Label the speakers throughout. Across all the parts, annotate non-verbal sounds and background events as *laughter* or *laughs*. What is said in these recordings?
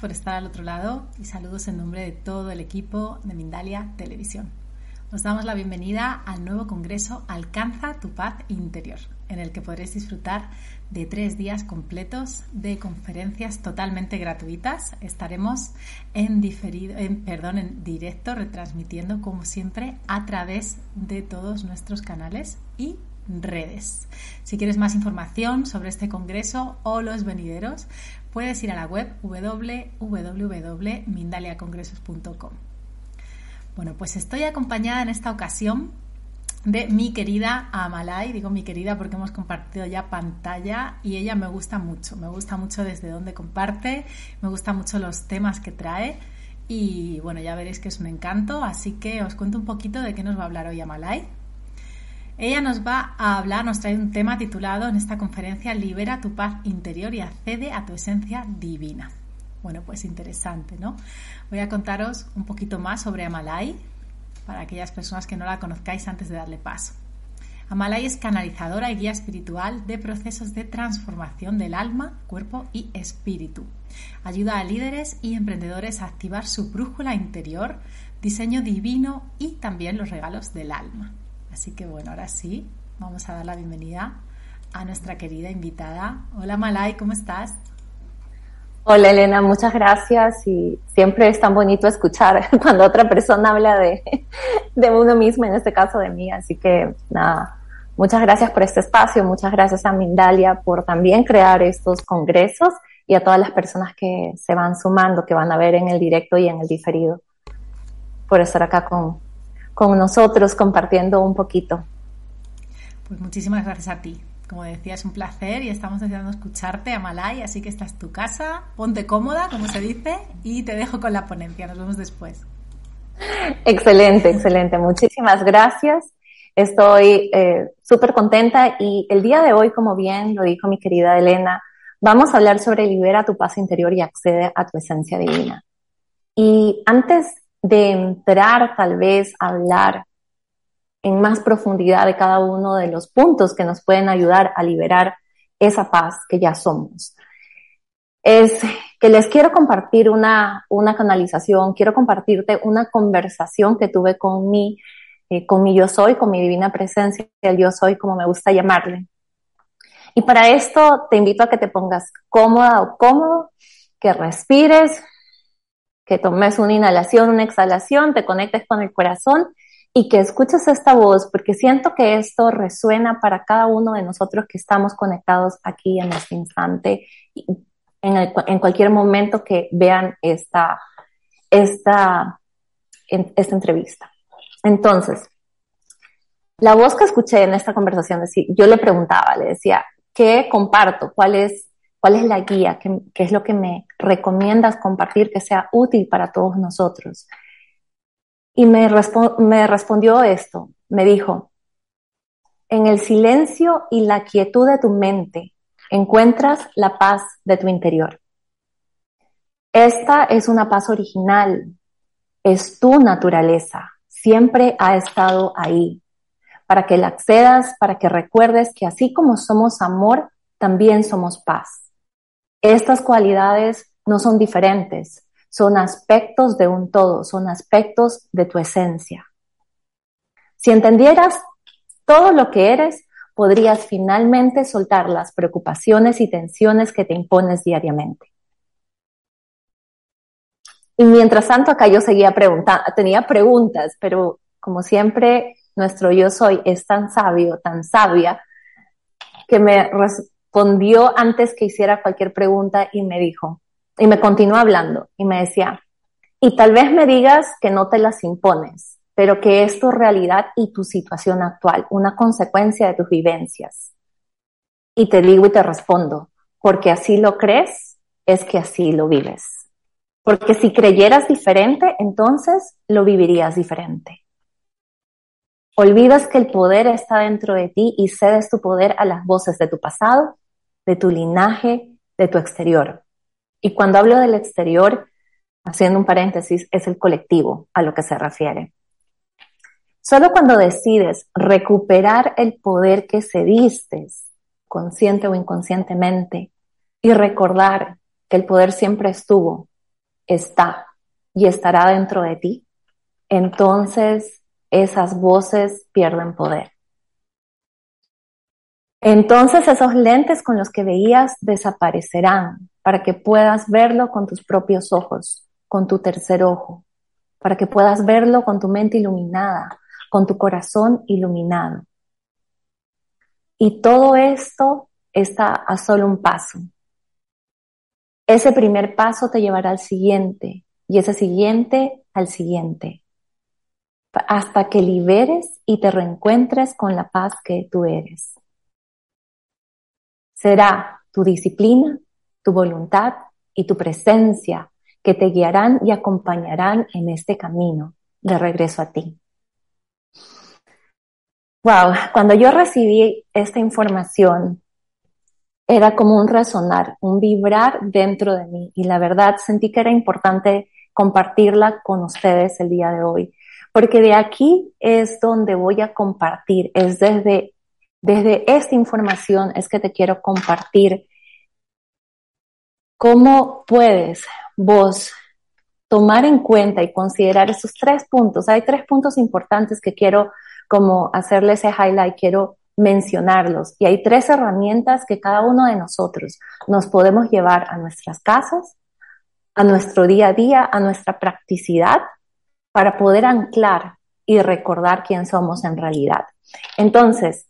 Speaker 1: Por estar al otro lado y saludos en nombre de todo el equipo de Mindalia Televisión. Os damos la bienvenida al nuevo congreso Alcanza tu paz interior, en el que podréis disfrutar de tres días completos de conferencias totalmente gratuitas. Estaremos en diferido, en, perdón, en directo, retransmitiendo como siempre a través de todos nuestros canales y redes. Si quieres más información sobre este congreso o los venideros, puedes ir a la web www.mindaliacongresos.com. Bueno, pues estoy acompañada en esta ocasión de mi querida Amalai, digo mi querida porque hemos compartido ya pantalla y ella me gusta mucho, me gusta mucho desde donde comparte, me gustan mucho los temas que trae y bueno, ya veréis que es un encanto, así que os cuento un poquito de qué nos va a hablar hoy Amalai. Ella nos va a hablar, nos trae un tema titulado en esta conferencia Libera tu paz interior y accede a tu esencia divina. Bueno, pues interesante, ¿no? Voy a contaros un poquito más sobre Amalai para aquellas personas que no la conozcáis antes de darle paso. Amalai es canalizadora y guía espiritual de procesos de transformación del alma, cuerpo y espíritu. Ayuda a líderes y emprendedores a activar su brújula interior, diseño divino y también los regalos del alma. Así que bueno, ahora sí, vamos a dar la bienvenida a nuestra querida invitada. Hola Malay, ¿cómo estás?
Speaker 2: Hola Elena, muchas gracias y siempre es tan bonito escuchar *laughs* cuando otra persona habla de, de uno mismo, en este caso de mí. Así que nada, muchas gracias por este espacio, muchas gracias a Mindalia por también crear estos congresos y a todas las personas que se van sumando, que van a ver en el directo y en el diferido, por estar acá con, con nosotros compartiendo un poquito.
Speaker 1: Pues muchísimas gracias a ti. Como decía, es un placer y estamos deseando escucharte, Amalay, así que esta es tu casa, ponte cómoda, como se dice, y te dejo con la ponencia. Nos vemos después.
Speaker 2: Excelente, excelente. Muchísimas gracias. Estoy eh, súper contenta y el día de hoy, como bien lo dijo mi querida Elena, vamos a hablar sobre libera tu paz interior y accede a tu esencia divina. Y antes de entrar tal vez a hablar en más profundidad de cada uno de los puntos que nos pueden ayudar a liberar esa paz que ya somos. Es que les quiero compartir una, una canalización, quiero compartirte una conversación que tuve con mi, eh, con mi yo soy, con mi divina presencia, el yo soy, como me gusta llamarle. Y para esto te invito a que te pongas cómoda o cómodo, que respires, que tomes una inhalación, una exhalación, te conectes con el corazón y que escuches esta voz, porque siento que esto resuena para cada uno de nosotros que estamos conectados aquí en este instante, en, en cualquier momento que vean esta, esta, esta entrevista. Entonces, la voz que escuché en esta conversación, yo le preguntaba, le decía, ¿qué comparto? ¿Cuál es ¿Cuál es la guía? ¿Qué, es lo que me recomiendas compartir que sea útil para todos nosotros? Y me, me respondió esto, me dijo, en el silencio y la quietud de tu mente encuentras la paz de tu interior. Esta es una paz original, es tu naturaleza, siempre ha estado ahí, para que la accedas, para que recuerdes que así como somos amor, también somos paz. Estas cualidades no son diferentes, son aspectos de un todo, son aspectos de tu esencia. Si entendieras todo lo que eres, podrías finalmente soltar las preocupaciones y tensiones que te impones diariamente. Y mientras tanto, acá yo seguía preguntando, tenía preguntas, pero como siempre, nuestro yo soy es tan sabio, tan sabia, que me, respondió antes que hiciera cualquier pregunta y me dijo, y me continuó hablando y me decía, y tal vez me digas que no te las impones, pero que es tu realidad y tu situación actual, una consecuencia de tus vivencias. Y te digo y te respondo, porque así lo crees, es que así lo vives. Porque si creyeras diferente, entonces lo vivirías diferente. Olvidas que el poder está dentro de ti y cedes tu poder a las voces de tu pasado, de tu linaje, de tu exterior. Y cuando hablo del exterior, haciendo un paréntesis, es el colectivo a lo que se refiere. Solo cuando decides recuperar el poder que cediste, consciente o inconscientemente, y recordar que el poder siempre estuvo, está y estará dentro de ti, entonces esas voces pierden poder. Entonces esos lentes con los que veías desaparecerán para que puedas verlo con tus propios ojos, con tu tercer ojo, para que puedas verlo con tu mente iluminada, con tu corazón iluminado. Y todo esto está a solo un paso. Ese primer paso te llevará al siguiente y ese siguiente al siguiente, hasta que liberes y te reencuentres con la paz que tú eres. Será tu disciplina, tu voluntad y tu presencia que te guiarán y acompañarán en este camino de regreso a ti. Wow, cuando yo recibí esta información, era como un resonar, un vibrar dentro de mí y la verdad sentí que era importante compartirla con ustedes el día de hoy, porque de aquí es donde voy a compartir, es desde desde esta información es que te quiero compartir cómo puedes vos tomar en cuenta y considerar esos tres puntos. Hay tres puntos importantes que quiero como hacerle ese highlight, quiero mencionarlos. Y hay tres herramientas que cada uno de nosotros nos podemos llevar a nuestras casas, a nuestro día a día, a nuestra practicidad, para poder anclar y recordar quién somos en realidad. Entonces,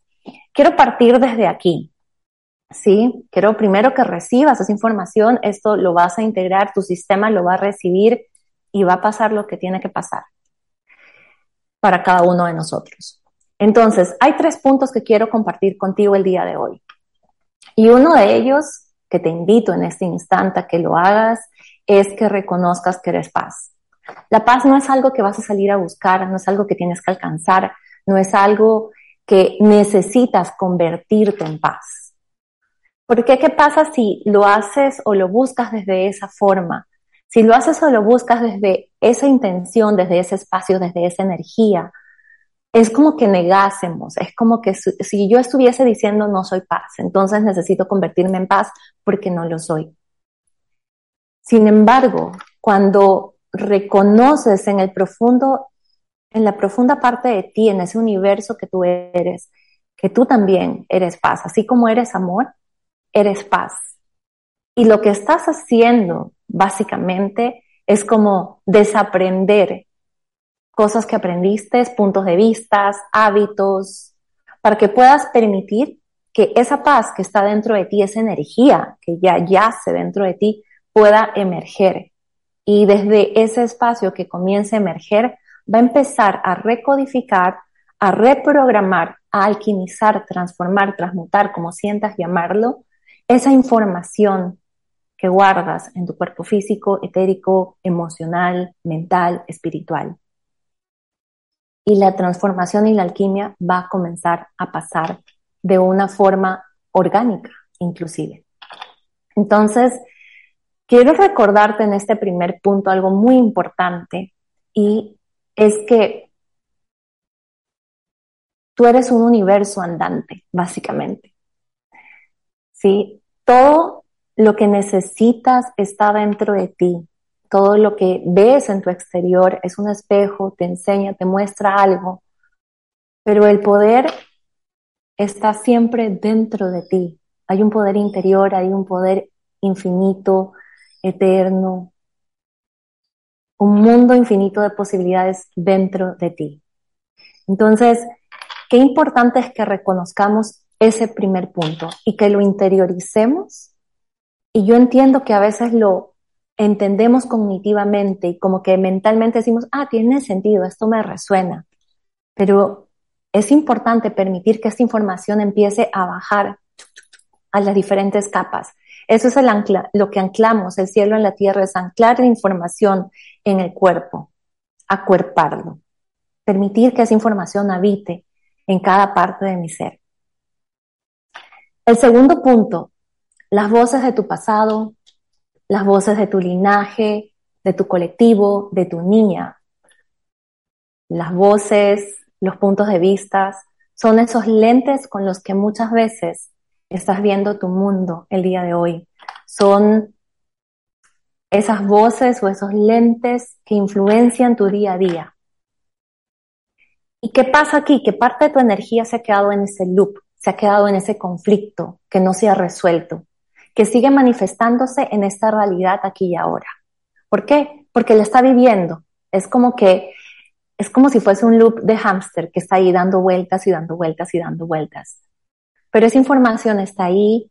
Speaker 2: Quiero partir desde aquí. ¿sí? Quiero primero que recibas esa información, esto lo vas a integrar, tu sistema lo va a recibir y va a pasar lo que tiene que pasar para cada uno de nosotros. Entonces, hay tres puntos que quiero compartir contigo el día de hoy. Y uno de ellos que te invito en este instante a que lo hagas es que reconozcas que eres paz. La paz no es algo que vas a salir a buscar, no es algo que tienes que alcanzar, no es algo que necesitas convertirte en paz. Porque ¿qué pasa si lo haces o lo buscas desde esa forma? Si lo haces o lo buscas desde esa intención, desde ese espacio, desde esa energía, es como que negásemos, es como que si yo estuviese diciendo no soy paz, entonces necesito convertirme en paz porque no lo soy. Sin embargo, cuando reconoces en el profundo en la profunda parte de ti, en ese universo que tú eres, que tú también eres paz, así como eres amor, eres paz. Y lo que estás haciendo, básicamente, es como desaprender cosas que aprendiste, puntos de vista, hábitos, para que puedas permitir que esa paz que está dentro de ti, esa energía que ya yace dentro de ti, pueda emerger. Y desde ese espacio que comience a emerger, va a empezar a recodificar, a reprogramar, a alquimizar, transformar, transmutar, como sientas llamarlo, esa información que guardas en tu cuerpo físico, etérico, emocional, mental, espiritual. Y la transformación y la alquimia va a comenzar a pasar de una forma orgánica, inclusive. Entonces, quiero recordarte en este primer punto algo muy importante y es que tú eres un universo andante, básicamente. ¿Sí? Todo lo que necesitas está dentro de ti. Todo lo que ves en tu exterior es un espejo, te enseña, te muestra algo. Pero el poder está siempre dentro de ti. Hay un poder interior, hay un poder infinito, eterno, un mundo infinito de posibilidades dentro de ti. Entonces, qué importante es que reconozcamos ese primer punto y que lo interioricemos. Y yo entiendo que a veces lo entendemos cognitivamente y como que mentalmente decimos, ah, tiene sentido, esto me resuena. Pero es importante permitir que esta información empiece a bajar a las diferentes capas eso es lo que anclamos, el cielo en la tierra, es anclar la información en el cuerpo, acuerparlo, permitir que esa información habite en cada parte de mi ser. El segundo punto, las voces de tu pasado, las voces de tu linaje, de tu colectivo, de tu niña. Las voces, los puntos de vista, son esos lentes con los que muchas veces estás viendo tu mundo el día de hoy. Son esas voces o esos lentes que influencian tu día a día. ¿Y qué pasa aquí? Que parte de tu energía se ha quedado en ese loop, se ha quedado en ese conflicto que no se ha resuelto, que sigue manifestándose en esta realidad aquí y ahora. ¿Por qué? Porque lo está viviendo. Es como que, es como si fuese un loop de hámster que está ahí dando vueltas y dando vueltas y dando vueltas. Pero esa información está ahí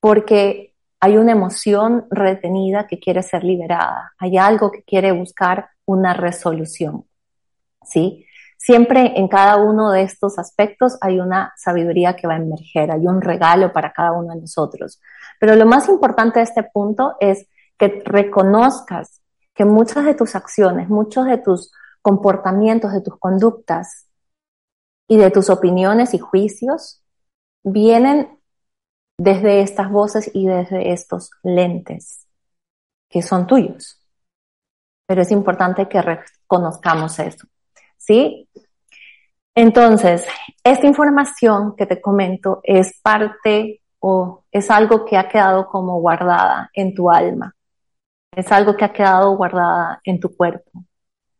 Speaker 2: porque hay una emoción retenida que quiere ser liberada. Hay algo que quiere buscar una resolución. ¿Sí? Siempre en cada uno de estos aspectos hay una sabiduría que va a emerger, hay un regalo para cada uno de nosotros. Pero lo más importante de este punto es que reconozcas que muchas de tus acciones, muchos de tus comportamientos, de tus conductas y de tus opiniones y juicios vienen desde estas voces y desde estos lentes que son tuyos. Pero es importante que reconozcamos eso. ¿Sí? Entonces, esta información que te comento es parte o es algo que ha quedado como guardada en tu alma. Es algo que ha quedado guardada en tu cuerpo.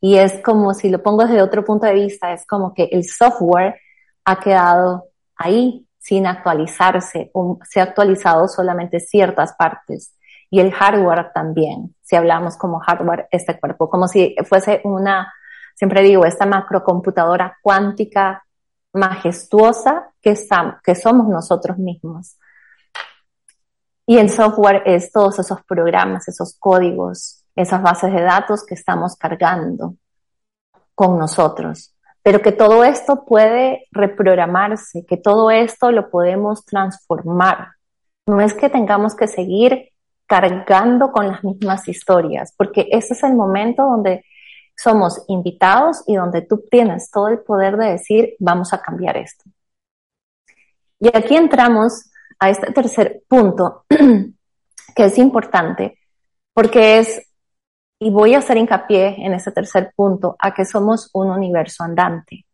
Speaker 2: Y es como si lo pongo desde otro punto de vista, es como que el software ha quedado ahí sin actualizarse se ha actualizado solamente ciertas partes. Y el hardware también, si hablamos como hardware, este cuerpo, como si fuese una siempre digo, esta macrocomputadora cuántica majestuosa que, que somos nosotros mismos. Y el software es todos esos programas, esos códigos, esas bases de datos que estamos cargando con nosotros. Pero que todo esto puede reprogramarse, que todo esto lo podemos transformar. No es que tengamos que seguir cargando con las mismas historias, porque ese es el momento donde somos invitados y donde tú tienes todo el poder de decir, vamos a cambiar esto. Y aquí entramos a este tercer punto, *clears throat* que es importante, porque es, y voy a hacer hincapié en ese tercer punto, a que somos un universo andante,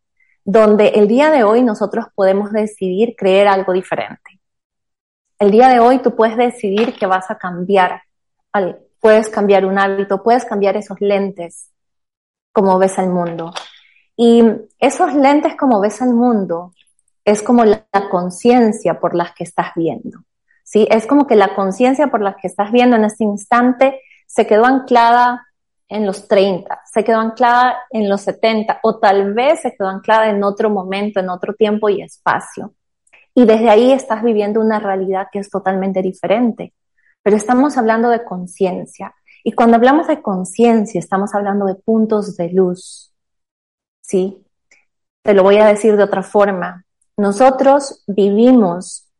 Speaker 2: donde el día de hoy nosotros podemos decidir creer algo diferente. El día de hoy tú puedes decidir que vas a cambiar, puedes cambiar un hábito, puedes cambiar esos lentes, como ves al mundo. Y esos lentes como ves al mundo es como la, conciencia por las que estás viendo. ¿sí? Es como que la conciencia por la que estás viendo en este instante se quedó anclada en los 30, se quedó anclada en los 70 o tal vez se quedó anclada en otro momento, en otro tiempo y espacio. Y desde ahí estás viviendo una realidad que es totalmente diferente. Pero estamos hablando de conciencia. Y cuando hablamos de conciencia, estamos hablando de puntos de luz. ¿Sí? Te lo voy a decir de otra forma. Nosotros vivimos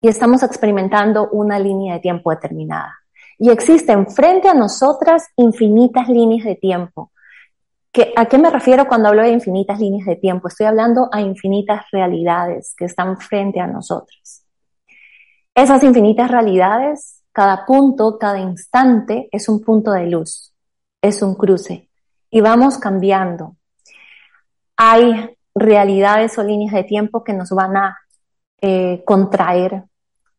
Speaker 2: y estamos experimentando una línea de tiempo determinada. Y existen frente a nosotras infinitas líneas de tiempo. ¿A qué me refiero cuando hablo de infinitas líneas de tiempo? Estoy hablando a infinitas realidades que están frente a nosotras. Esas infinitas realidades cada punto, cada instante es un punto de luz, es un cruce y vamos cambiando. Hay realidades o líneas de tiempo que nos van a eh, contraer,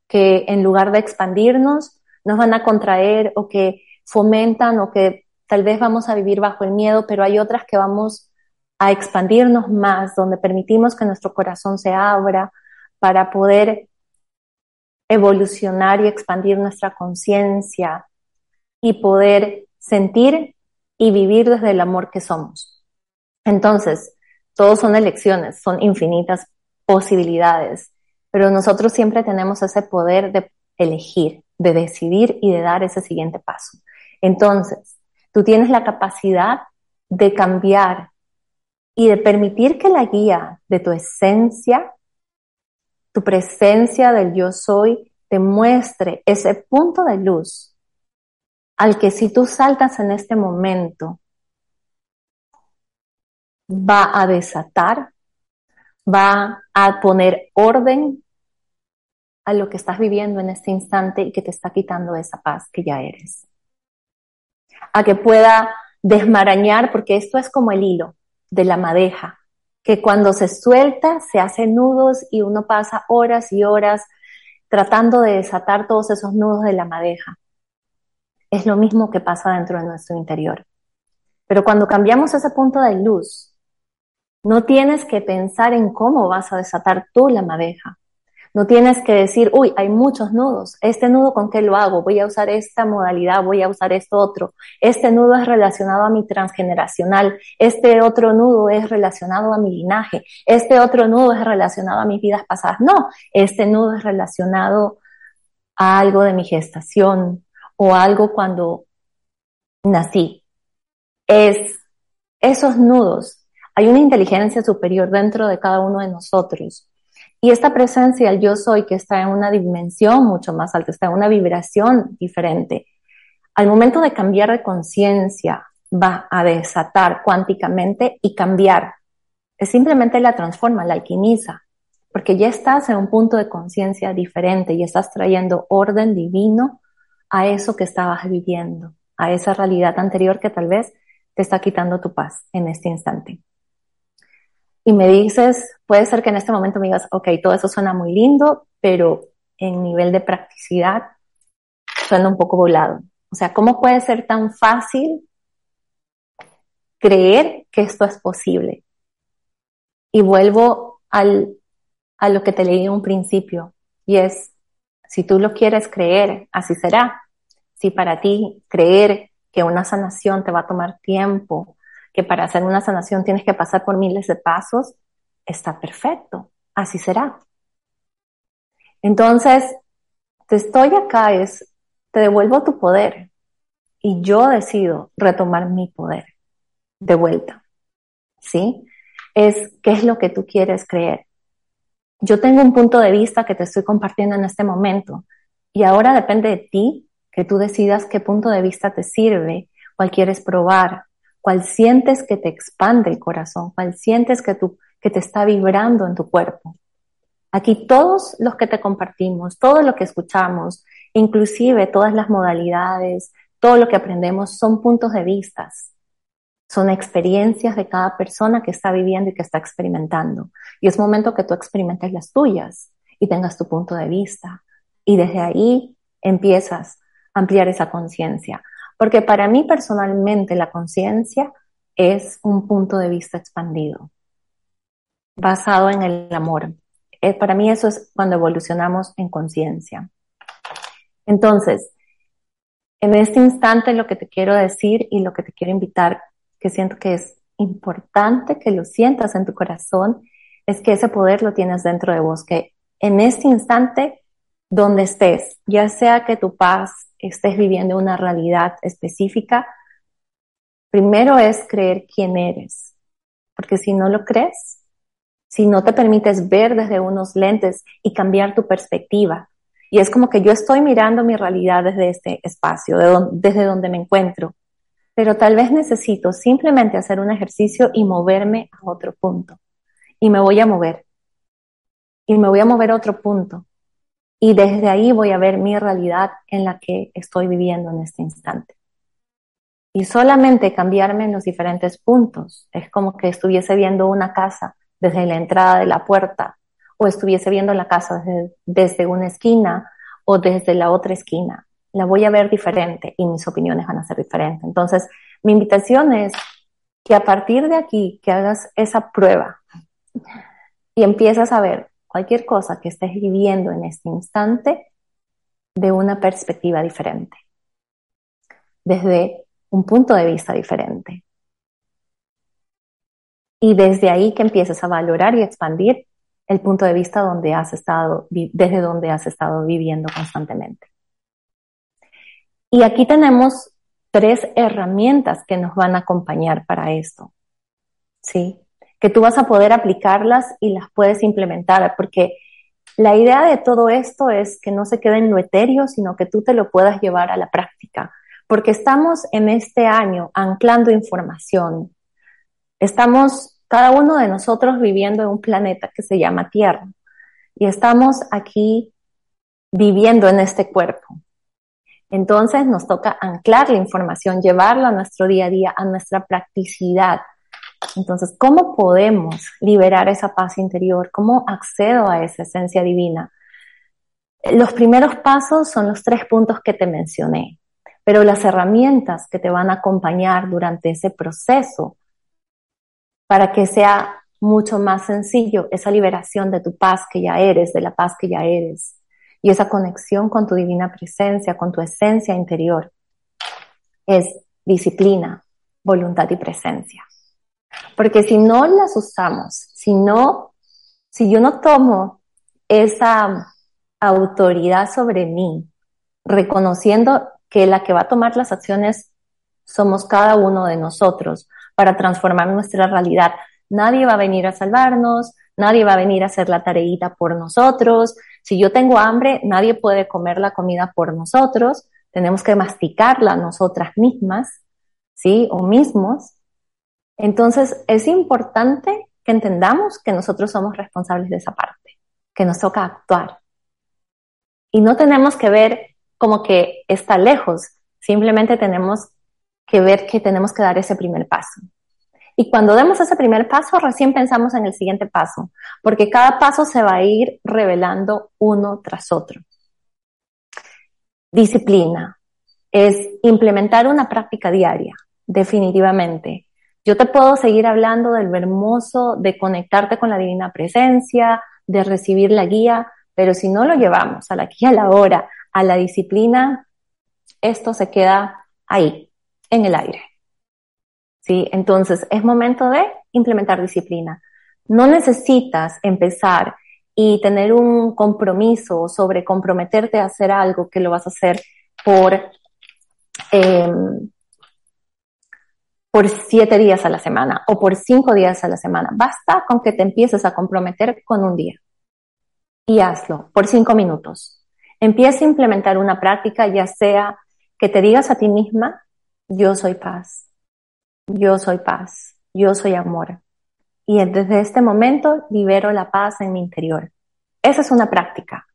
Speaker 2: que en lugar de expandirnos, nos van a contraer o que fomentan o que tal vez vamos a vivir bajo el miedo, pero hay otras que vamos a expandirnos más, donde permitimos que nuestro corazón se abra para poder evolucionar y expandir nuestra conciencia y poder sentir y vivir desde el amor que somos. Entonces, todos son elecciones, son infinitas posibilidades, pero nosotros siempre tenemos ese poder de elegir, de decidir y de dar ese siguiente paso. Entonces, tú tienes la capacidad de cambiar y de permitir que la guía de tu esencia tu presencia del yo soy te muestre ese punto de luz al que si tú saltas en este momento, va a desatar, va a poner orden a lo que estás viviendo en este instante y que te está quitando esa paz que ya eres. A que pueda desmarañar, porque esto es como el hilo de la madeja que cuando se suelta se hace nudos y uno pasa horas y horas tratando de desatar todos esos nudos de la madeja. es lo mismo que pasa dentro de nuestro interior. Pero cuando cambiamos ese punto de luz, no tienes que pensar en cómo vas a desatar tú la madeja. No tienes que decir, uy, hay muchos nudos. Este nudo con qué lo hago? Voy a usar esta modalidad, voy a usar esto otro. Este nudo es relacionado a mi transgeneracional. Este otro nudo es relacionado a mi linaje. Este otro nudo es relacionado a mis vidas pasadas. No, este nudo es relacionado a algo de mi gestación o algo cuando nací. Es esos nudos. Hay una inteligencia superior dentro de cada uno de nosotros y esta presencia, el yo soy, que está en una dimensión mucho más alta, está en una vibración diferente, al momento de cambiar de conciencia, va a desatar cuánticamente y cambiar. Es simplemente la transforma, la alquimiza, porque ya estás en un punto de conciencia diferente y estás trayendo orden divino a eso que estabas viviendo, a esa realidad anterior que tal vez te está quitando tu paz en este instante y me dices, puede ser que en este momento me digas, ok, todo eso suena muy lindo, pero en nivel de practicidad suena un poco volado. O sea, ¿cómo puede ser tan fácil creer que esto es posible? Y vuelvo al, a lo que te leí en un principio, y es, si tú lo quieres creer, así será. Si para ti creer que una sanación te va a tomar tiempo, que para hacer una sanación tienes que pasar por miles de pasos, está perfecto, así será. Entonces, te estoy acá es, te devuelvo tu poder y yo decido retomar mi poder de vuelta. ¿Sí? Es qué es lo que tú quieres creer. Yo tengo un punto de vista que te estoy compartiendo en este momento y ahora depende de ti que tú decidas qué punto de vista te sirve, cuál quieres probar, cuál sientes que te expande el corazón, cuál sientes que, tú, que te está vibrando en tu cuerpo. Aquí todos los que te compartimos, todo lo que escuchamos, inclusive todas las modalidades, todo lo que aprendemos son puntos de vistas, son experiencias de cada persona que está viviendo y que está experimentando. Y es momento que tú experimentes las tuyas y tengas tu punto de vista. Y desde ahí empiezas a ampliar esa conciencia. Porque para mí personalmente la conciencia es un punto de vista expandido, basado en el amor. Eh, para mí eso es cuando evolucionamos en conciencia. Entonces, en este instante lo que te quiero decir y lo que te quiero invitar, que siento que es importante que lo sientas en tu corazón, es que ese poder lo tienes dentro de vos, que en este instante, donde estés, ya sea que tu paz estés viviendo una realidad específica, primero es creer quién eres. Porque si no lo crees, si no te permites ver desde unos lentes y cambiar tu perspectiva, y es como que yo estoy mirando mi realidad desde este espacio, desde donde me encuentro, pero tal vez necesito simplemente hacer un ejercicio y moverme a otro punto. Y me voy a mover. Y me voy a mover a otro punto y desde ahí voy a ver mi realidad en la que estoy viviendo en este instante. Y solamente cambiarme en los diferentes puntos. Es como que estuviese viendo una casa desde la entrada de la puerta o estuviese viendo la casa desde, desde una esquina o desde la otra esquina. La voy a ver diferente y mis opiniones van a ser diferentes. Entonces, mi invitación es que a partir de aquí, que hagas esa prueba y empiezas a ver cualquier cosa que estés viviendo en este instante de una perspectiva diferente, desde un punto de vista diferente. Y desde ahí que empieces a valorar y expandir el punto de vista donde has estado, desde donde has estado viviendo constantemente. Y aquí tenemos tres herramientas que nos van a acompañar para esto. ¿Sí? Que tú vas a poder aplicarlas y las puedes implementar, porque la idea de todo esto es que no se quede en lo etéreo, sino que tú te lo puedas llevar a la práctica, porque estamos en este año anclando información. Estamos cada uno de nosotros viviendo en un planeta que se llama Tierra y estamos aquí viviendo en este cuerpo. Entonces nos toca anclar la información, llevarla a nuestro día a día, a nuestra practicidad, entonces, ¿cómo podemos liberar esa paz interior? ¿Cómo accedo a esa esencia divina? Los primeros pasos son los tres puntos que te mencioné. pero las herramientas que te van a acompañar durante ese proceso para que sea mucho más sencillo esa liberación de tu paz que ya eres, de la paz que ya eres, y esa conexión con tu divina presencia, con tu esencia interior, es disciplina, voluntad y presencia. Porque si no las usamos, si no, si yo no tomo esa autoridad sobre mí, reconociendo que la que va a tomar las acciones somos cada uno de nosotros para transformar nuestra realidad. Nadie va a venir a salvarnos, nadie va a venir a hacer la tareita por nosotros. Si yo tengo hambre, nadie puede comer la comida por nosotros. Tenemos que masticarla nosotras mismas, ¿sí? O mismos. Entonces, es importante que entendamos que nosotros somos responsables de esa parte, que nos toca actuar. Y no tenemos que ver como que está lejos, simplemente tenemos que ver que tenemos que dar ese primer paso. Y cuando demos ese primer paso, recién pensamos en el siguiente paso, porque cada paso se va a ir revelando uno tras otro. Disciplina es implementar una práctica diaria, definitivamente. Yo te puedo seguir hablando del hermoso de conectarte con la divina presencia, de recibir la guía, pero si no lo llevamos a la guía a la hora, a la disciplina, esto se queda ahí, en el aire. ¿Sí? Entonces es momento de implementar disciplina. No necesitas empezar y tener un compromiso sobre comprometerte a hacer algo que lo vas a hacer por eh, por siete días a la semana o por cinco días a la semana. Basta con que te empieces a comprometer con un día y hazlo por cinco minutos. Empieza a implementar una práctica, ya sea que te digas a ti misma, yo soy paz, yo soy paz, yo soy amor. Y desde este momento libero la paz en mi interior. Esa es una práctica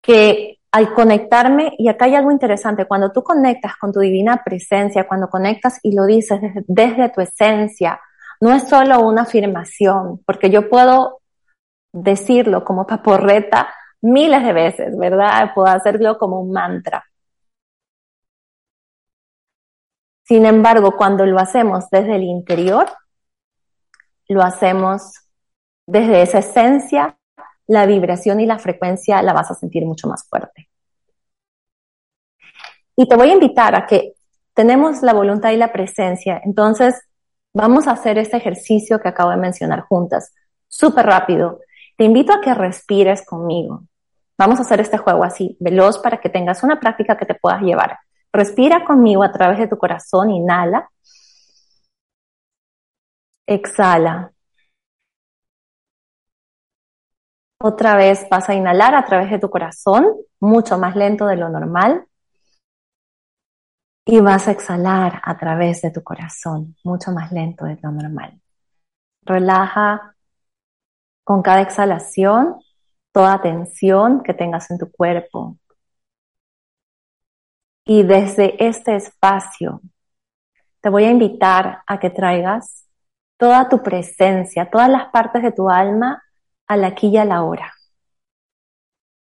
Speaker 2: que al conectarme, y acá hay algo interesante, cuando tú conectas con tu divina presencia, cuando conectas y lo dices desde, tu esencia, no es solo una afirmación, porque yo puedo decirlo como paporreta miles de veces, ¿verdad? Puedo hacerlo como un mantra. Sin embargo, cuando lo hacemos desde el interior, lo hacemos desde esa esencia la vibración y la frecuencia la vas a sentir mucho más fuerte. Y te voy a invitar a que tenemos la voluntad y la presencia, entonces vamos a hacer este ejercicio que acabo de mencionar juntas, súper rápido. Te invito a que respires conmigo. Vamos a hacer este juego así, veloz, para que tengas una práctica que te puedas llevar. Respira conmigo a través de tu corazón, inhala. Exhala. Otra vez vas a inhalar a través de tu corazón, mucho más lento de lo normal. Y vas a exhalar a través de tu corazón, mucho más lento de lo normal. Relaja con cada exhalación toda tensión que tengas en tu cuerpo. Y desde este espacio te voy a invitar a que traigas toda tu presencia, todas las partes de tu alma al aquí y a la hora.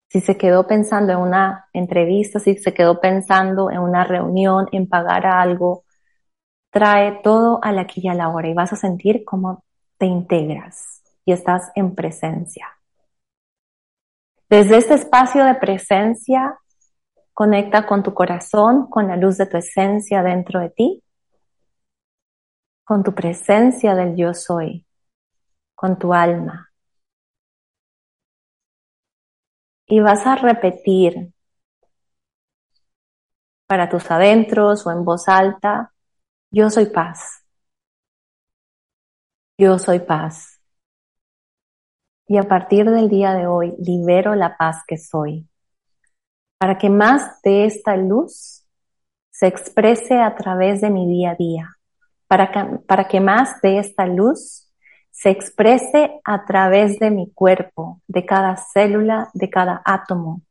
Speaker 2: Si se quedó pensando en una entrevista, si se quedó pensando en una reunión, en pagar algo, trae todo al aquí y a la hora y vas a sentir cómo te integras y estás en presencia. Desde este espacio de presencia, conecta con tu corazón, con la luz de tu esencia dentro de ti, con tu presencia del yo soy, con tu alma. Y vas a repetir para tus adentros o en voz alta, yo soy paz. Yo soy paz. Y a partir del día de hoy libero la paz que soy, para que más de esta luz se exprese a través de mi día a día, para que, para que más de esta luz se exprese a través de mi cuerpo, de cada célula, de cada átomo,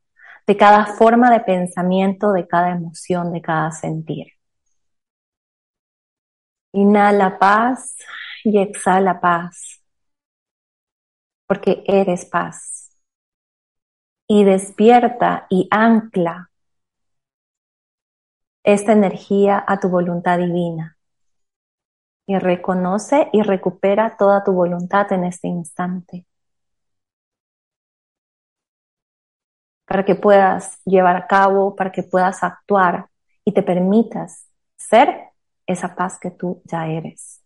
Speaker 2: de cada forma de pensamiento, de cada emoción, de cada sentir. Inhala paz y exhala paz, porque eres paz. Y despierta y ancla esta energía a tu voluntad divina. Y reconoce y recupera toda tu voluntad en este instante. Para que puedas llevar a cabo, para que puedas actuar y te permitas ser esa paz que tú ya eres.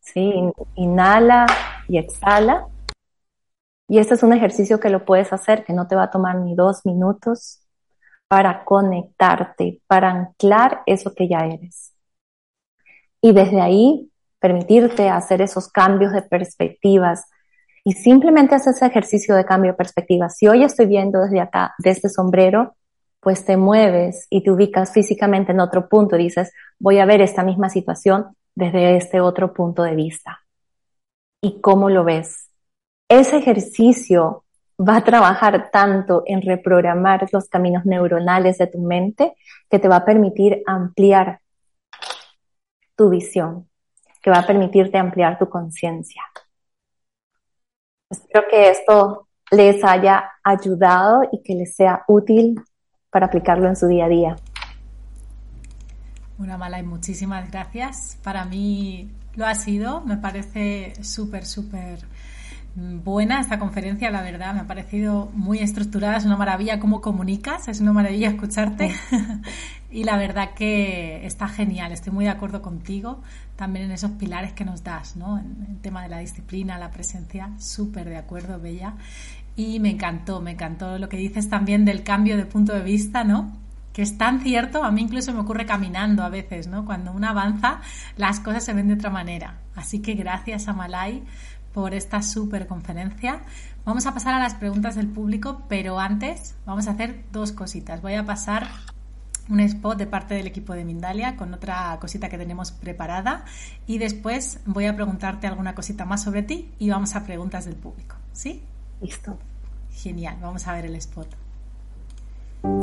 Speaker 2: Sí, inhala y exhala. Y este es un ejercicio que lo puedes hacer, que no te va a tomar ni dos minutos para conectarte, para anclar eso que ya eres. Y desde ahí permitirte hacer esos cambios de perspectivas. Y simplemente haces ese ejercicio de cambio de perspectiva. Si hoy estoy viendo desde acá, de este sombrero, pues te mueves y te ubicas físicamente en otro punto. Dices, voy a ver esta misma situación desde este otro punto de vista. ¿Y cómo lo ves? Ese ejercicio va a trabajar tanto en reprogramar los caminos neuronales de tu mente que te va a permitir ampliar tu visión, que va a permitirte ampliar tu conciencia. Espero que esto les haya ayudado y que les sea útil para aplicarlo en su día a día.
Speaker 1: Una mala y muchísimas gracias. Para mí lo ha sido, me parece súper, súper buena esta conferencia, la verdad, me ha parecido muy estructurada, es una maravilla cómo comunicas, es una maravilla escucharte *laughs* y la verdad que está genial, estoy muy de acuerdo contigo también en esos pilares que nos das, ¿no? En el tema de la disciplina, la presencia, súper de acuerdo, Bella. Y me encantó, me encantó lo que dices también del cambio de punto de vista, ¿no? que es tan cierto, a mí incluso me ocurre caminando a veces, ¿no? Cuando uno avanza, las cosas se ven de otra manera. Así que gracias a Malay por esta súper conferencia. Vamos a pasar a las preguntas del público, pero antes vamos a hacer dos cositas. Voy a pasar un spot de parte del equipo de Mindalia con otra cosita que tenemos preparada y después voy a preguntarte alguna cosita más sobre ti y vamos a preguntas del público. ¿Sí?
Speaker 2: Listo.
Speaker 1: Genial, vamos a ver el spot.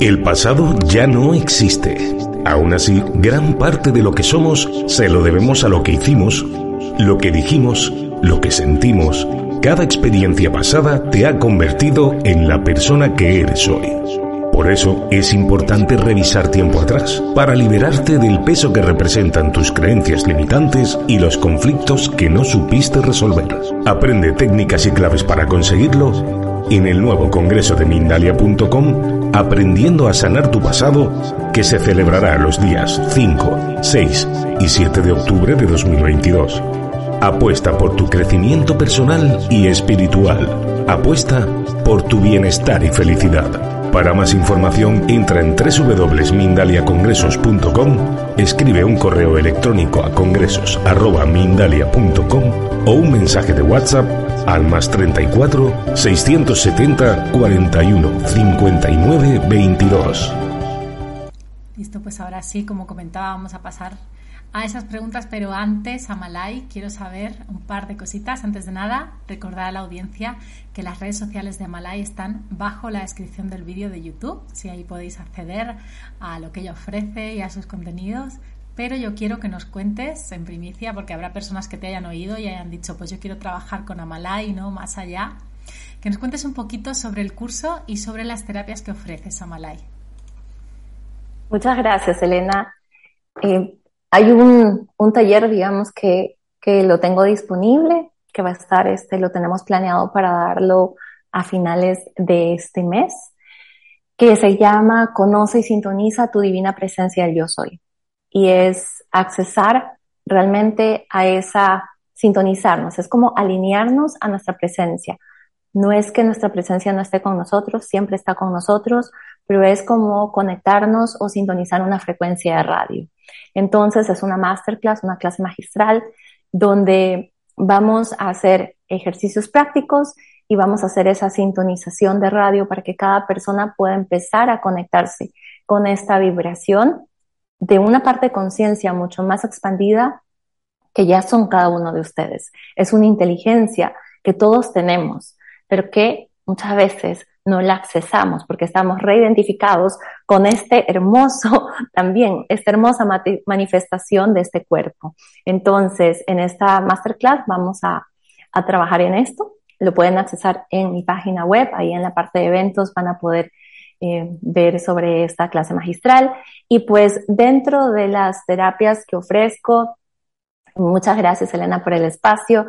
Speaker 3: El pasado ya no existe. Aún así, gran parte de lo que somos se lo debemos a lo que hicimos, lo que dijimos, lo que sentimos. Cada experiencia pasada te ha convertido en la persona que eres hoy. Por eso es importante revisar tiempo atrás, para liberarte del peso que representan tus creencias limitantes y los conflictos que no supiste resolver. Aprende técnicas y claves para conseguirlo en el nuevo congreso de Mindalia.com Aprendiendo a sanar tu pasado que se celebrará los días 5, 6 y 7 de octubre de 2022. Apuesta por tu crecimiento personal y espiritual. Apuesta por tu bienestar y felicidad. Para más información entra en www.mindaliacongresos.com, escribe un correo electrónico a congresos.mindalia.com o un mensaje de WhatsApp al más 34 670 41 59 22.
Speaker 1: Listo, pues ahora sí, como comentaba, vamos a pasar a esas preguntas, pero antes, Amalai, quiero saber un par de cositas. Antes de nada, recordar a la audiencia que las redes sociales de Amalai están bajo la descripción del vídeo de YouTube, si ahí podéis acceder a lo que ella ofrece y a sus contenidos pero yo quiero que nos cuentes en primicia, porque habrá personas que te hayan oído y hayan dicho, pues yo quiero trabajar con Amalai, ¿no? Más allá. Que nos cuentes un poquito sobre el curso y sobre las terapias que ofreces Amalai.
Speaker 2: Muchas gracias, Elena. Eh, hay un, taller, digamos, que, que lo tengo disponible, que va a estar, este, lo tenemos planeado para darlo a finales de este mes, que se llama Conoce y sintoniza tu divina presencia del yo soy y es accesar realmente a esa, sintonizarnos, es como alinearnos a nuestra presencia. No es que nuestra presencia no esté con nosotros, siempre está con nosotros, pero es como conectarnos o sintonizar una frecuencia de radio. Entonces es una masterclass, una clase magistral, donde vamos a hacer ejercicios prácticos y vamos a hacer esa sintonización de radio para que cada persona pueda empezar a conectarse con esta vibración de una parte de conciencia mucho más expandida que ya son cada uno de ustedes. Es una inteligencia que todos tenemos, pero que muchas veces no la accesamos porque estamos reidentificados con este hermoso, *laughs* también, esta hermosa manifestación de este cuerpo. Entonces, en esta masterclass vamos a, trabajar en esto. Lo pueden accesar en mi página web, ahí en la parte de eventos van a poder eh, ver sobre esta clase magistral. Y pues dentro de las terapias que ofrezco, muchas gracias Elena por el espacio,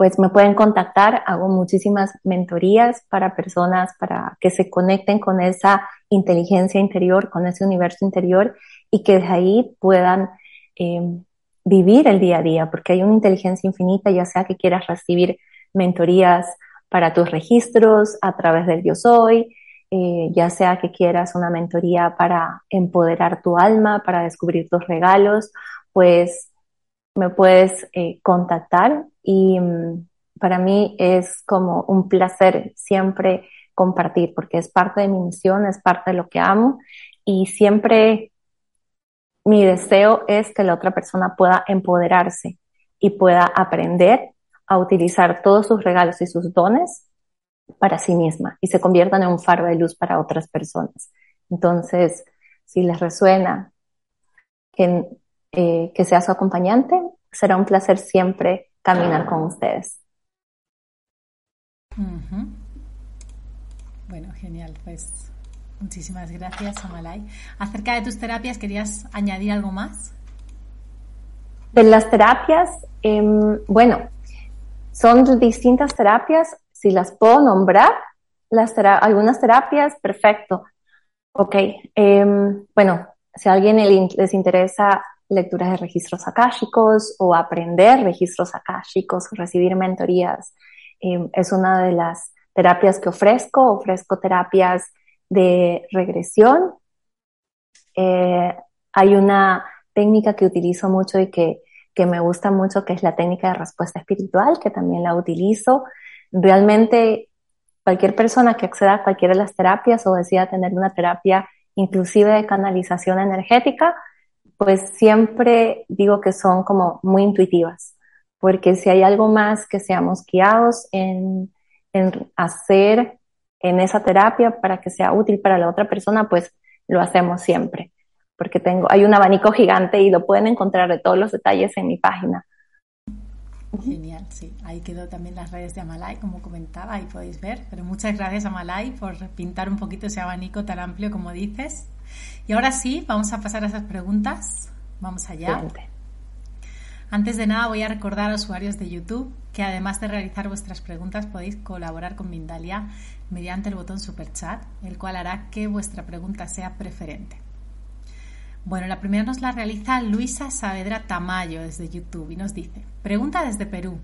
Speaker 2: pues me pueden contactar, hago muchísimas mentorías para personas para que se conecten con esa inteligencia interior, con ese universo interior y que de ahí puedan eh, vivir el día a día, porque hay una inteligencia infinita, ya sea que quieras recibir mentorías para tus registros a través del yo soy, eh, ya sea que quieras una mentoría para empoderar tu alma, para descubrir tus regalos, pues me puedes eh, contactar y mm, para mí es como un placer siempre compartir porque es parte de mi misión, es parte de lo que amo y siempre mi deseo es que la otra persona pueda empoderarse y pueda aprender a utilizar todos sus regalos y sus dones para sí misma y se conviertan en un faro de luz para otras personas. Entonces, si les resuena que, eh, que sea su acompañante, será un placer siempre caminar con ustedes.
Speaker 1: Bueno, genial. Pues muchísimas gracias, Amalai. Acerca de tus terapias, ¿querías añadir algo más?
Speaker 2: De las terapias, em, bueno, son distintas terapias si las puedo nombrar, las algunas terapias, perfecto. Ok, em, bueno, si a alguien les interesa lecturas de registros akáshicos o aprender registros akáshicos, recibir mentorías, em, es una de las terapias que ofrezco. Ofrezco terapias de regresión. Eh, hay una técnica que utilizo mucho y que, que me gusta mucho, que es la técnica de respuesta espiritual, que también la utilizo realmente cualquier persona que acceda a cualquiera de las terapias o decida tener una terapia inclusive de canalización energética, pues siempre digo que son como muy intuitivas, porque si hay algo más que seamos guiados en, en hacer en esa terapia para que sea útil para la otra persona, pues lo hacemos siempre, porque tengo, hay un abanico gigante y lo pueden encontrar de todos los detalles en mi página.
Speaker 1: Genial, sí. Ahí quedó también las redes de Amalai, como comentaba, ahí podéis ver. Pero muchas gracias, Amalai, por pintar un poquito ese abanico tan amplio como dices. Y ahora sí, vamos a pasar a esas preguntas. Vamos allá. Antes de nada, voy a recordar a usuarios de YouTube que además de realizar vuestras preguntas, podéis colaborar con Mindalia mediante el botón Super Chat, el cual hará que vuestra pregunta sea preferente. Bueno, la primera nos la realiza Luisa Saavedra Tamayo desde YouTube y nos dice, pregunta desde Perú,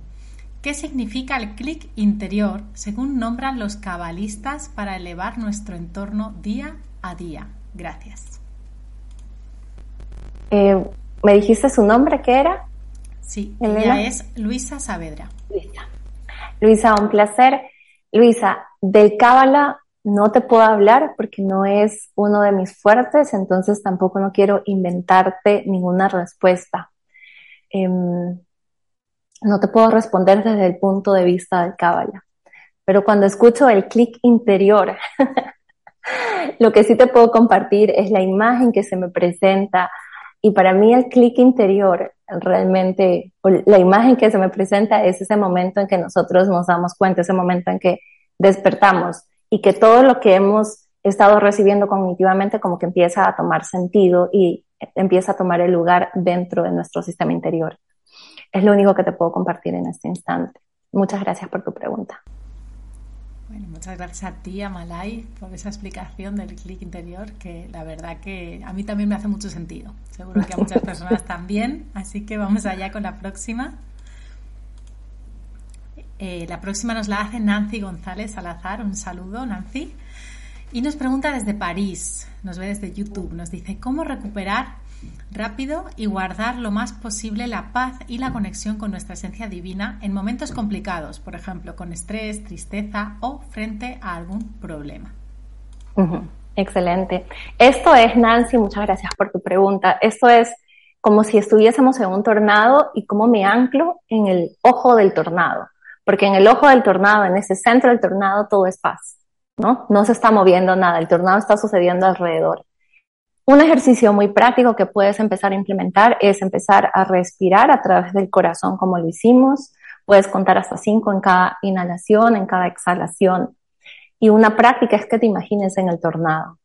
Speaker 1: ¿qué significa el clic interior según nombran los cabalistas para elevar nuestro entorno día a día? Gracias.
Speaker 2: Eh, ¿Me dijiste su nombre? ¿Qué era?
Speaker 1: Sí, ella es Luisa Saavedra.
Speaker 2: Luisa. Luisa, un placer. Luisa, del Cábala no te puedo hablar porque no es uno de mis fuertes, entonces tampoco no quiero inventarte ninguna respuesta. Em, no te puedo responder desde el punto de vista del cábala. Pero cuando escucho el clic interior, *laughs* *laughs* lo que sí te puedo compartir es la imagen que se me presenta. Y para mí el clic interior, realmente, la imagen que se me presenta es ese momento en que nosotros nos damos cuenta, ese momento en que despertamos y que todo lo que hemos estado recibiendo cognitivamente como que empieza a tomar sentido y empieza a tomar el lugar dentro de nuestro sistema interior. Es lo único que te puedo compartir en este instante. Muchas gracias por tu pregunta.
Speaker 1: Bueno, muchas gracias a ti, Amalai, por esa explicación del clic interior, que la verdad que a mí también me hace mucho sentido. Seguro que a muchas personas *laughs* también. Así que vamos allá con la próxima. Eh, la próxima nos la hace Nancy González Salazar. Un saludo, Nancy. Y nos pregunta desde París, nos ve desde YouTube, nos dice, ¿cómo recuperar rápido y guardar lo más posible la paz y la conexión con nuestra esencia divina en momentos complicados, por ejemplo, con estrés, tristeza o frente a algún problema?
Speaker 2: Excelente. Esto es, Nancy, muchas gracias por tu pregunta. Esto es como si estuviésemos en un tornado y cómo me anclo en el ojo del tornado porque en el ojo del tornado, en ese centro del tornado, todo es paz, ¿no? No se está moviendo nada, el tornado está sucediendo alrededor. Un ejercicio muy práctico que puedes empezar a implementar es empezar a respirar a través del corazón como lo hicimos. Puedes contar hasta cinco en cada inhalación, en cada exhalación. Y una práctica es que te imagines en el tornado.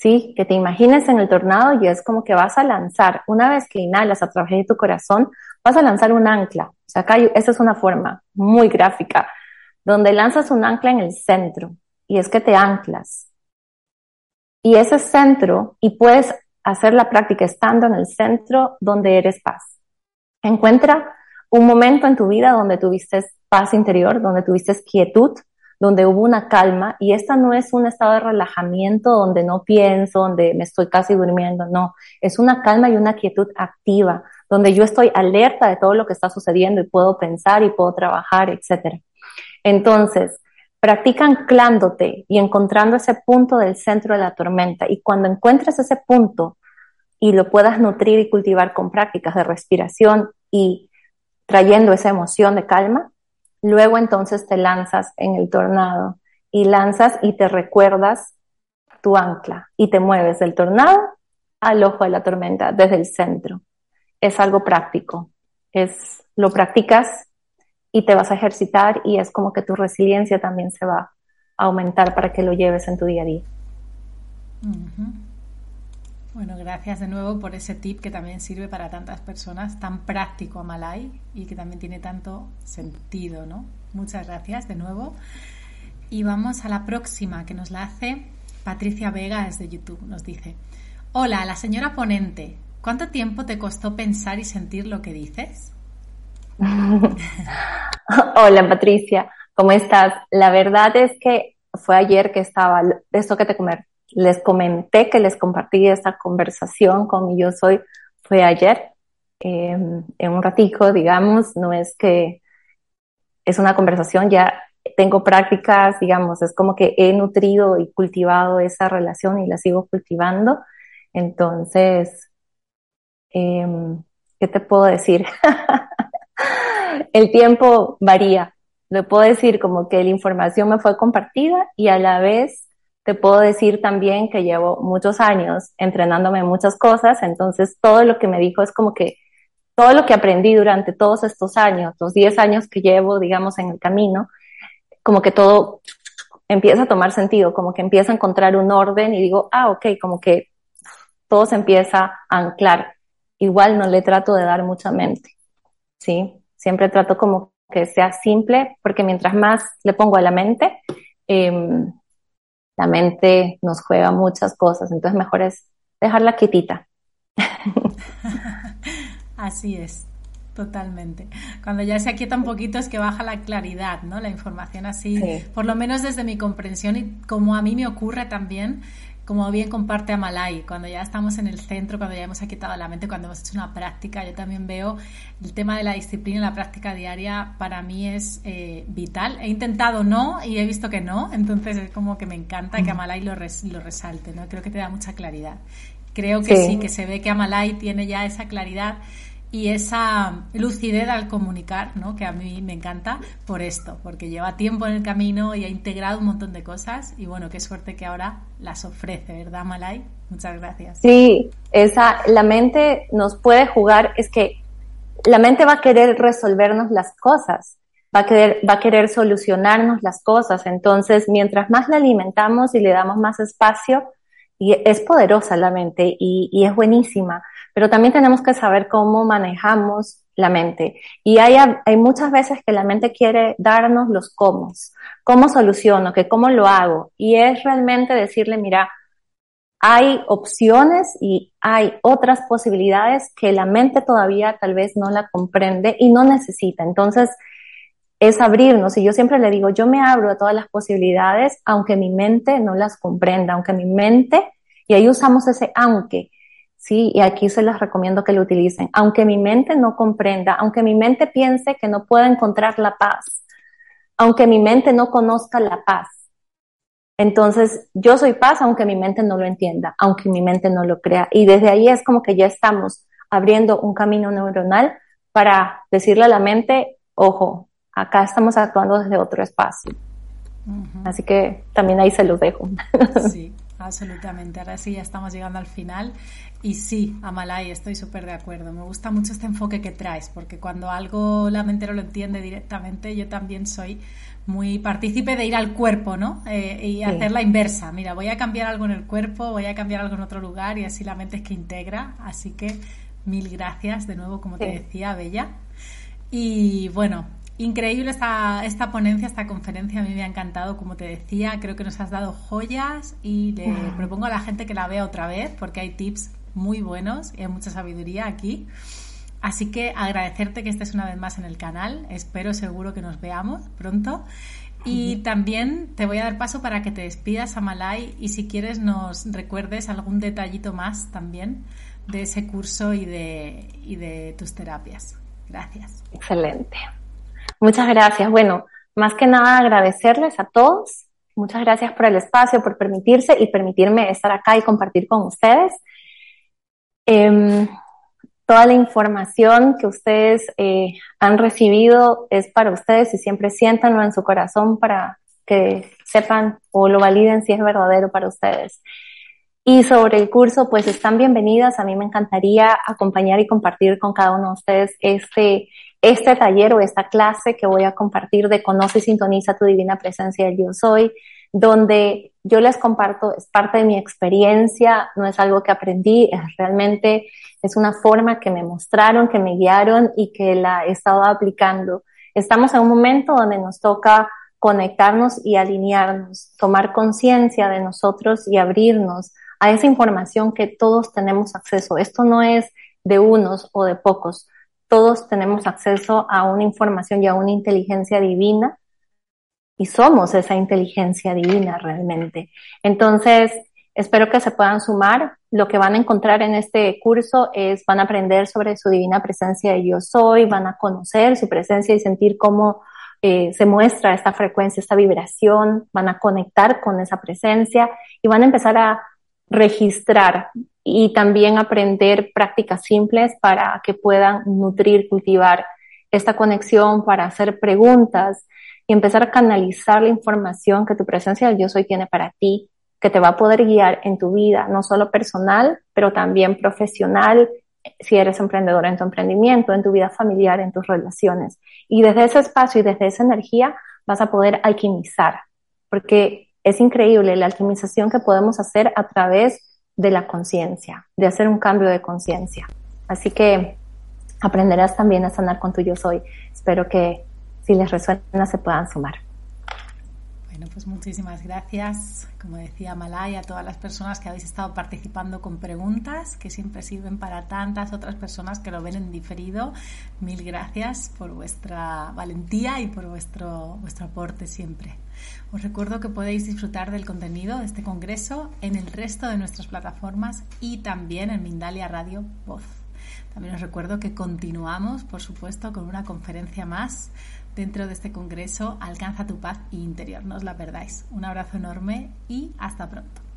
Speaker 2: ¿sí? Que te imagines en el tornado y es como que vas a lanzar, una vez que inhalas a través de tu corazón, vas a lanzar un ancla. O sea, acá esa es una forma muy gráfica, donde lanzas un ancla en el centro y es que te anclas. Y ese centro, y puedes hacer la práctica estando en el centro donde eres paz. Encuentra un momento en tu vida donde tuviste paz interior, donde tuviste quietud, donde hubo una calma y esta no es un estado de relajamiento donde no pienso, donde me estoy casi durmiendo, no, es una calma y una quietud activa, donde yo estoy alerta de todo lo que está sucediendo y puedo pensar y puedo trabajar, etc. Entonces, practica anclándote y encontrando ese punto del centro de la tormenta y cuando encuentres ese punto y lo puedas nutrir y cultivar con prácticas de respiración y trayendo esa emoción de calma, Luego entonces te lanzas en el tornado y lanzas y te recuerdas tu ancla y te mueves del tornado al ojo de la tormenta desde el centro. Es algo práctico. Es lo practicas y te vas a ejercitar y es como que tu resiliencia también se va a aumentar para que lo lleves en tu día a día.
Speaker 1: Bueno, gracias de nuevo por ese tip que también sirve para tantas personas, tan práctico a Malay y que también tiene tanto sentido, ¿no? Muchas gracias de nuevo. Y vamos a la próxima que nos la hace Patricia Vega desde YouTube. Nos dice, hola, la señora ponente, ¿cuánto tiempo te costó pensar y sentir lo que dices? *laughs*
Speaker 2: hola Patricia, ¿cómo estás? La verdad es que fue ayer que estaba, esto que te comer, les comenté que les compartí esta conversación con yo soy fue ayer, em, en un ratico, digamos, no es que es una conversación, ya tengo prácticas, digamos, es como que he nutrido y cultivado esa relación y la sigo cultivando. Entonces, em, ¿qué te puedo decir? *laughs* El tiempo varía. Le puedo decir como que la información me fue compartida y a la vez te puedo decir también que llevo muchos años entrenándome en muchas cosas, entonces todo lo que me dijo es como que todo lo que aprendí durante todos estos años, los 10 años que llevo, digamos, en el camino, como que todo empieza a tomar sentido, como que empieza a encontrar un orden y digo, ah, ok, como que todo se empieza a anclar. Igual no le trato de dar mucha mente, ¿sí? Siempre trato como que sea simple, porque mientras más le pongo a la mente, eh, la mente nos juega muchas cosas, entonces mejor es dejarla quietita. *laughs*
Speaker 1: Así es, totalmente. Cuando ya se aquieta un poquito es que baja la claridad, ¿no? La información así, por lo menos desde mi comprensión y como a mí me ocurre también, como bien comparte Amalai, cuando ya estamos en el centro, cuando ya hemos quitado la mente, cuando hemos hecho una práctica, yo también veo el tema de la disciplina la práctica diaria para mí es eh, vital. He intentado no y he visto que no, entonces es como que me encanta que Amalai lo, lo resalte, ¿no? Creo que te da mucha claridad. Creo que sí, que se ve que Amalai tiene ya esa claridad y esa lucidez al comunicar, ¿no? que a mí me encanta por esto, porque lleva tiempo en el camino y ha integrado un montón de cosas y bueno, qué suerte que ahora las ofrece, ¿verdad, Malay? Muchas gracias.
Speaker 2: Sí, esa, la mente nos puede jugar, es que la mente va a querer resolvernos las cosas, va a querer, va a querer solucionarnos las cosas, entonces mientras más la alimentamos y le damos más espacio, y es poderosa la mente y, es buenísima pero también tenemos que saber cómo manejamos la mente. Y hay, hay muchas veces que la mente quiere darnos los cómo, cómo soluciono, que cómo lo hago. Y es realmente decirle, mira, hay opciones y hay otras posibilidades que la mente todavía tal vez no la comprende y no necesita. Entonces, es abrirnos. Y yo siempre le digo, yo me abro a todas las posibilidades, aunque mi mente no las comprenda, aunque mi mente, y ahí usamos ese aunque, ¿sí? Y aquí se les recomiendo que lo utilicen. Aunque mi mente no comprenda, aunque mi mente piense que no pueda encontrar la paz, aunque mi mente no conozca la paz. Entonces, yo soy paz aunque mi mente no lo entienda, aunque mi mente no lo crea. Y desde ahí es como que ya estamos abriendo un camino neuronal para decirle a la mente, ojo, acá estamos actuando desde otro espacio. Así que también ahí se los dejo. *laughs*
Speaker 1: Sí, absolutamente. Ahora sí, ya estamos llegando al final. Y sí, Amalai, estoy súper de acuerdo. Me gusta mucho este enfoque que traes, porque cuando algo la mente lo entiende directamente, yo también soy muy partícipe de ir al cuerpo, ¿no? Eh, y hacer la inversa. Mira, voy a cambiar algo en el cuerpo, voy a cambiar algo en otro lugar y así la mente es que integra. Así que mil gracias de nuevo, como te decía, Bella. Y bueno, Increíble esta, esta ponencia, esta conferencia, a mí me ha encantado, como te decía, creo que nos has dado joyas y le propongo a la gente que la vea otra vez porque hay tips muy buenos y hay mucha sabiduría aquí. Así que agradecerte que estés una vez más en el canal, espero seguro que nos veamos pronto. Y también te voy a dar paso para que te despidas, a Malay y si quieres nos recuerdes algún detallito más también de ese curso y de, y de tus terapias. Gracias.
Speaker 2: Excelente. Muchas gracias. Bueno, más que nada agradecerles a todos. Muchas gracias por el espacio, por permitirse y permitirme estar acá y compartir con ustedes. Em, toda la información que ustedes eh, han recibido es para ustedes y siempre siéntanlo en su corazón para que sepan o lo validen si es verdadero para ustedes. Y sobre el curso, pues están bienvenidas. A mí me encantaría acompañar y compartir con cada uno de ustedes este este taller o esta clase que voy a compartir de Conoce y Sintoniza tu Divina Presencia del Yo Soy, donde yo les comparto, es parte de mi experiencia, no es algo que aprendí, es realmente es una forma que me mostraron, que me guiaron y que la he estado aplicando. Estamos en un momento donde nos toca conectarnos y alinearnos, tomar conciencia de nosotros y abrirnos a esa información que todos tenemos acceso. Esto no es de unos o de pocos todos tenemos acceso a una información y a una inteligencia divina y somos esa inteligencia divina realmente. Entonces, espero que se puedan sumar. Lo que van a encontrar en este curso es, van a aprender sobre su divina presencia de yo soy, van a conocer su presencia y sentir cómo eh, se muestra esta frecuencia, esta vibración, van a conectar con esa presencia y van a empezar a registrar y también aprender prácticas simples para que puedan nutrir, cultivar esta conexión, para hacer preguntas y empezar a canalizar la información que tu presencia del yo soy tiene para ti, que te va a poder guiar en tu vida, no solo personal, pero también profesional, si eres emprendedor en tu emprendimiento, en tu vida familiar, en tus relaciones. Y desde ese espacio y desde esa energía vas a poder alquimizar, porque es increíble la alquimización que podemos hacer a través de la conciencia, de hacer un cambio de conciencia. Así que aprenderás también a sanar con tu yo soy. Espero que si les resuena se puedan sumar.
Speaker 1: Bueno, pues muchísimas gracias, como decía Malay, a todas las personas que habéis estado participando con preguntas que siempre sirven para tantas otras personas que lo ven en diferido. Mil gracias por vuestra valentía y por vuestro, vuestro aporte siempre. Os recuerdo que podéis disfrutar del contenido de este congreso en el resto de nuestras plataformas y también en Mindalia Radio Voz. También os recuerdo que continuamos, por supuesto, con una conferencia más dentro de este congreso. Alcanza tu paz interior, no os la perdáis. Un abrazo enorme y hasta pronto.